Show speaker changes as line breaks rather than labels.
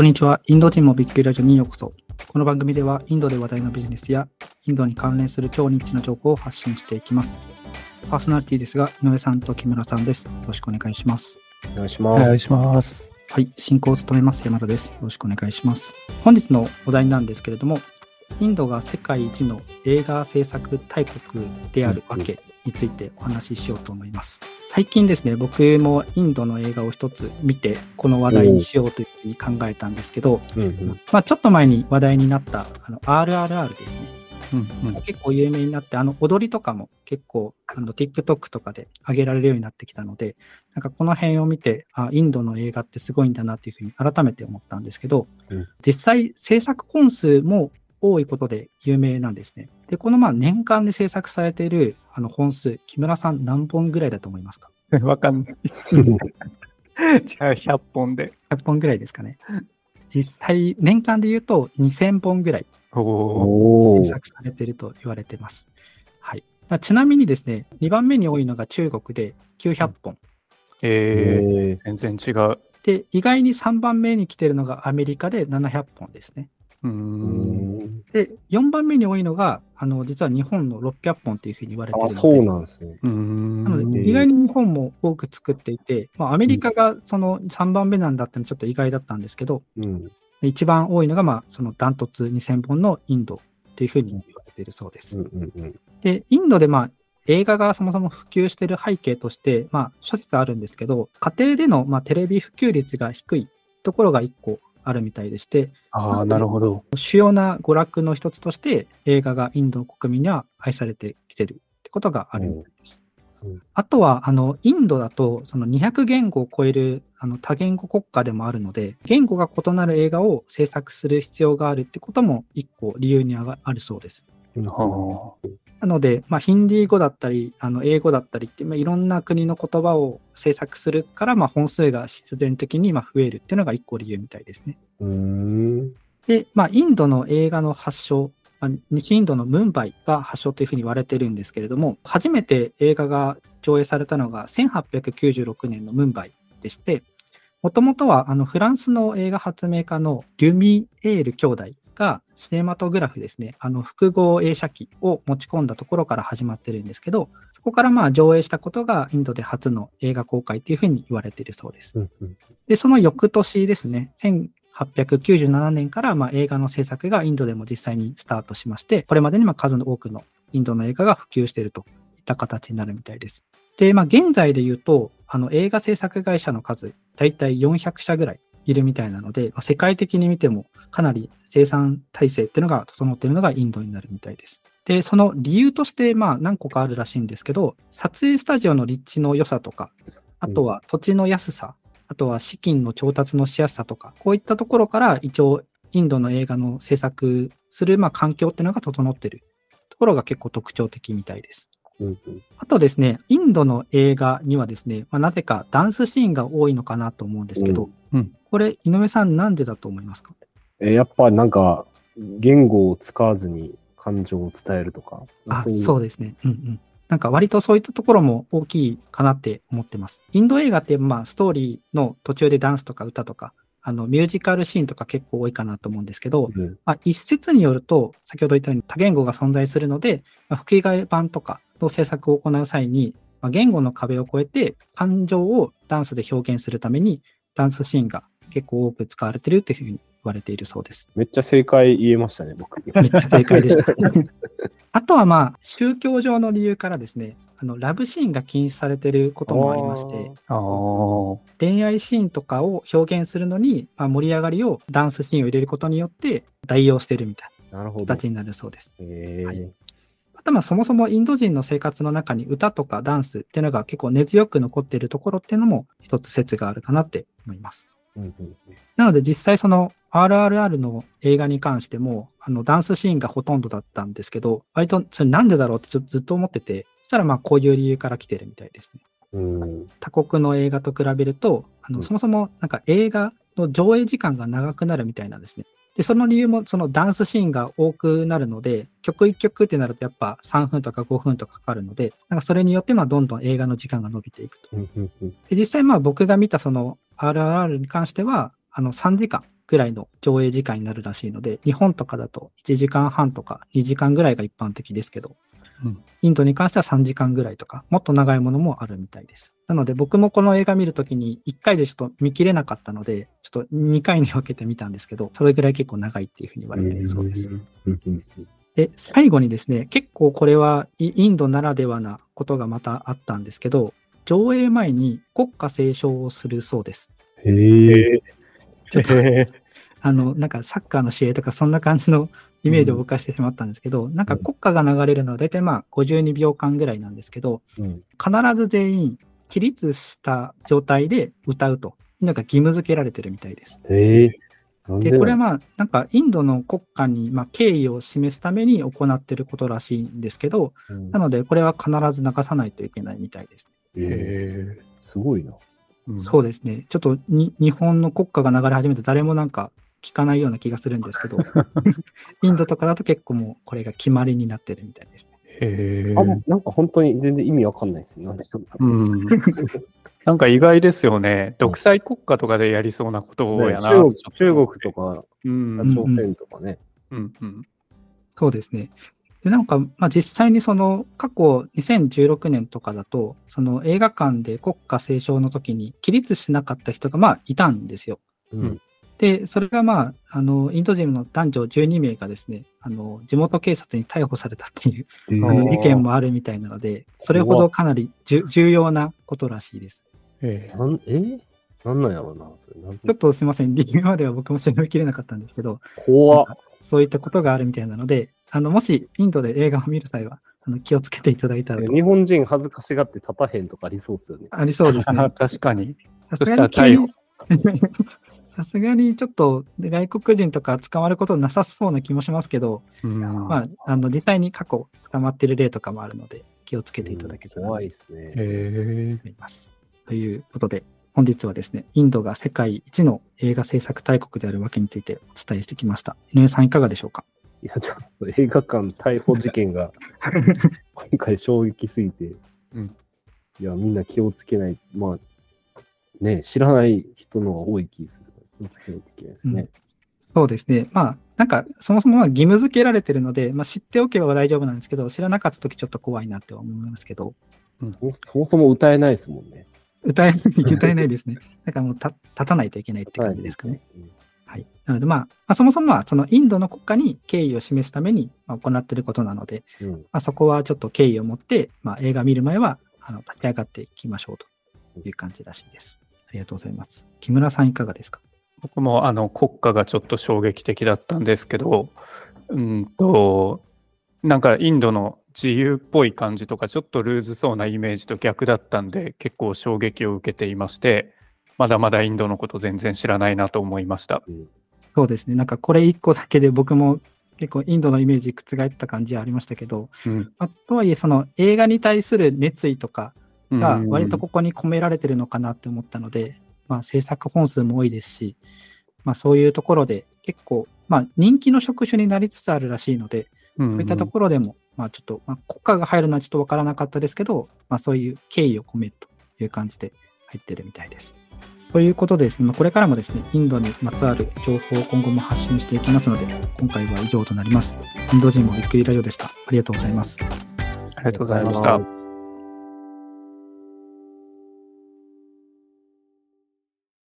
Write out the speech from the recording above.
こんにちは。インド人もびっくりラジオにようこそ。この番組では、インドで話題のビジネスや、インドに関連する超ニッチな情報を発信していきます。パーソナリティですが、井上さんと木村さんです。よろしくお願いします。
お願いし
お
ます。
願いします。
はい。進行を務めます山田です。よろしくお願いします。本日のお題なんですけれども、インドが世界一の映画制作大国であるわけについてお話ししようと思います。最近ですね、僕もインドの映画を一つ見て、この話題にしようというふうに考えたんですけど、
うんうん
まあ、ちょっと前に話題になったあの RRR ですね。
うんうん。
結構有名になって、あの踊りとかも結構あの TikTok とかで上げられるようになってきたので、なんかこの辺を見て、あインドの映画ってすごいんだなっていうふうに改めて思ったんですけど、
うん
実際制作本数も多いことで有名なんですね。で、このまあ年間で制作されているあの本数、木村さん何本ぐらいだと思いますか？
わかんない。じゃあ100本で。
?100 本ぐらいですかね。実際、年間で言うと2000本ぐらい制作されていると言われています。はい。まあちなみにですね、2番目に多いのが中国で900本。
え
え
ー、全然違う。
で、意外に3番目に来てるのがアメリカで700本ですね。
う
ん
で、4番目に多いのが、あの、実は日本の600本っていうふうに言われている
あ、
ので。
そうなんですね。
なので、
うん
意外に日本も多く作っていて、まあ、アメリカがその3番目なんだってのはちょっと意外だったんですけど、
うん。
一番多いのが、まあ、そのダントツ2000本のインドっていうふうに言われているそうです。で、インドでまあ映画がそもそも普及している背景として、まあ諸説あるんですけど、家庭でのまあテレビ普及率が低いところが一個あるみたいでして、
ああ、なるほど。
主要な娯楽の一つとして映画がインドの国民には愛されてきてるってことがあるみたいです。
うんうん
あとは、あの、インドだと、その200言語を超えるあの多言語国家でもあるので、言語が異なる映画を制作する必要があるってことも一個理由にあるそうです。
は
なので、まあ、ヒンディー語だったり、あの英語だったりって、まあ、いろんな国の言葉を制作するから、まあ、本数が必然的にまあ増えるっていうのが一個理由みたいですね。で、まあ、インドの映画の発祥、まあ西インドのムンバイが発祥というふうに言われてるんですけれども、初めて映画が上映されたのが1896年のムンバイでして、もともとはあのフランスの映画発明家のリュミエール兄弟がシネマトグラフですね、あの複合映写機を持ち込んだところから始まってるんですけど、そこからまあ上映したことがインドで初の映画公開というふうに言われているそうです。
うんうん
で、その翌年ですね、1897年からまあ映画の制作がインドでも実際にスタートしまして、これまでにまあ数の多くのインドの映画が普及しているといった形になるみたいです。で、まあ現在で言うと、あの映画制作会社の数、だいたい400社ぐらいいるみたいなので、まあ世界的に見てもかなり生産体制っていうのが整っているのがインドになるみたいです。で、その理由として、まあ何個かあるらしいんですけど、撮影スタジオの立地の良さとか、あとは土地の安さ、あとは資金の調達のしやすさとか、こういったところから一応インドの映画の制作するまあ環境っていうのが整っているところが結構特徴的みたいです。あとですね、インドの映画にはですね、まあ、なぜかダンスシーンが多いのかなと思うんですけど、
うんうん
これ、井上さんなんでだと思いますか？
え、やっぱなんか、言語を使わずに感情を伝えるとか。
あ、
い
そうですね。うんうん。なんか割とそういったところも大きいかなって思ってます。インド映画ってまあストーリーの途中でダンスとか歌とか、あのミュージカルシーンとか結構多いかなと思うんですけど、
うん
まあ、一説によると、先ほど言ったように多言語が存在するので、まあ、吹き替え版とかの制作を行う際に、まあ、言語の壁を越えて感情をダンスで表現するために、ダンスシーンが結構多く使われてるっていうふうに言われているそうです。
めっちゃ正解言えましたね、僕。
めっちゃ正解でした。あとはまあ、宗教上の理由からですね、あのラブシーンが禁止されていることもありまして。恋愛シーンとかを表現するのに、まあ、盛り上がりをダンスシーンを入れることによって代用してるみたい
なるほど。
な形になるそうです。
えー
はいあとまあそもそもインド人の生活の中に歌とかダンスっていうのが結構根強く残っているところっていうのも一つ説があるかなって思います。
うんうんうん
なので実際その RRR の映画に関してもあのダンスシーンがほとんどだったんですけど、割とそれなんでだろうってちょずっと思ってて、そしたらまあこういう理由から来てるみたいですね。
うん
他国の映画と比べると、あの
うん
そもそもなんか映画の上映時間が長くなるみたいなんですね。で、その理由もそのダンスシーンが多くなるので、曲1曲ってなるとやっぱ3分とか5分とかかかるので、なんかそれによってまあどんどん映画の時間が伸びていくと。で実際まあ僕が見たその RRR に関しては、あの3時間ぐらいの上映時間になるらしいので、日本とかだと1時間半とか2時間ぐらいが一般的ですけど、
うん
インドに関しては3時間ぐらいとか、もっと長いものもあるみたいです。なので僕もこの映画見るときに1回でちょっと見切れなかったので、ちょっと2回に分けてみたんですけど、それぐらい結構長いっていうふうに言われているそうです。で、最後にですね、結構これはイインドならではなことがまたあったんですけど、上映前に国歌斉唱をするそうです。
へえ。
ちょっと
へ
あの、なんかサッカーの試合とかそんな感じのイメージを僕はしてしまったんですけど、なんか国歌が流れるのは大体まあ52秒間ぐらいなんですけど、
うん
必ず全員起立した状態で歌うと、なんか義務付けられてるみたいです。
へ
で、
で
これはまあ、なんかインドの国家にまあ敬意を示すために行っていることらしいんですけど、
うん
なのでこれは必ず流さないといけないみたいです。
へえ。
え。
すごいな。
そうですね。ちょっとに日本の国歌が流れ始めて誰もなんか聞かないような気がするんですけど、インドとかだと結構もうこれが決まりになってるみたいですね。
へえ。
あなんか本当に全然意味わかんないですね。う
ん。なんか意外ですよね。独裁国家とかでやりそうなことを
ね
やな。
中国中国とか
うん。
北朝鮮とかね。
うん。うん。
そうですね。で、なんか、まあ、実際にその過去2016年とかだと、その映画館で国歌斉唱の時に起立しなかった人がまあいたんですよ。
うん。
で、それがまあ、あの、インド人の男女12名がですね、あの、地元警察に逮捕されたっていう
へ
あの
え
事件もあるみたいなので、それほどかなりじゅ重要なことらしいです。
ええ。
なんえ？なんなんやろうな。それ。
ちょっとすみません、理由までは僕も調べきれなかったん。ですけど、
怖っ。
そういったことがあるみたいなので、あの、もしインドで映画を見る際は、あの気をつけていただいたらと
日本人恥ずかしがって立たへんとかありそうっすよね。
ありそうですね。
確かに。
さ
そした
すがに
ら逮捕。
さすがにちょっと外国人とか捕まることなさそうな気もしますけど、
うん。
まあ、あの実際に過去捕まってる例とかもあるので、気をつけていただけたらと
怖いですね。
へえ。
思います。ということで、本日はですね、インドが世界一の映画制作大国であるわけについてお伝えしてきました。井上さんいかがでしょうか？
いや、ちょっと映画館逮捕事件が今回衝撃すぎて、
うん
いや、みんな気をつけない。まあ、ね、知らない人の方が多い気する気をつけないといけないですね。
そうですね。まあ、なんか、そもそもは義務付けられてるので、まあ、知っておけば大丈夫なんですけど、知らなかったときちょっと怖いなって思いますけど、
そそもそも歌えないですもんね。
歌え、歌えないですね。だからもうた立たないといけないって感じですかね。
うん。
はい。なので、まあ、まあ、そもそもは、そのインドの国家に敬意を示すためにまあ行っていることなので、
うん
まあ、そこはちょっと敬意を持って、まあ、映画見る前は、あの、立ち上がっていきましょうという感じらしいです。ありがとうございます。木村さんいかがですか？
僕もあの国家がちょっと衝撃的だったんですけど、うんと、なんかインドの自由っぽい感じとか、ちょっとルーズそうなイメージと逆だったんで、結構衝撃を受けていまして、まだまだインドのこと全然知らないなと思いました。
そうですね。なんかこれ一個だけで僕も結構インドのイメージ覆った感じはありましたけど、
うん
まあ、とはいえその映画に対する熱意とかが
うん
割とここに込められてるのかなって思ったので、まあ制作本数も多いですし、まあそういうところで結構、まあ人気の職種になりつつあるらしいので、
うん
そういったところでも、まあちょっと、まあ国家が入るのはちょっとわからなかったですけど、まあそういう敬意を込めるという感じで入ってるみたいです。ということでですね、まこれからもですね、インドにまつわる情報を今後も発信していきますので、今回は以上となります。インド人もびっくりラジオでした。ありがとうございます。
ありがとうございました。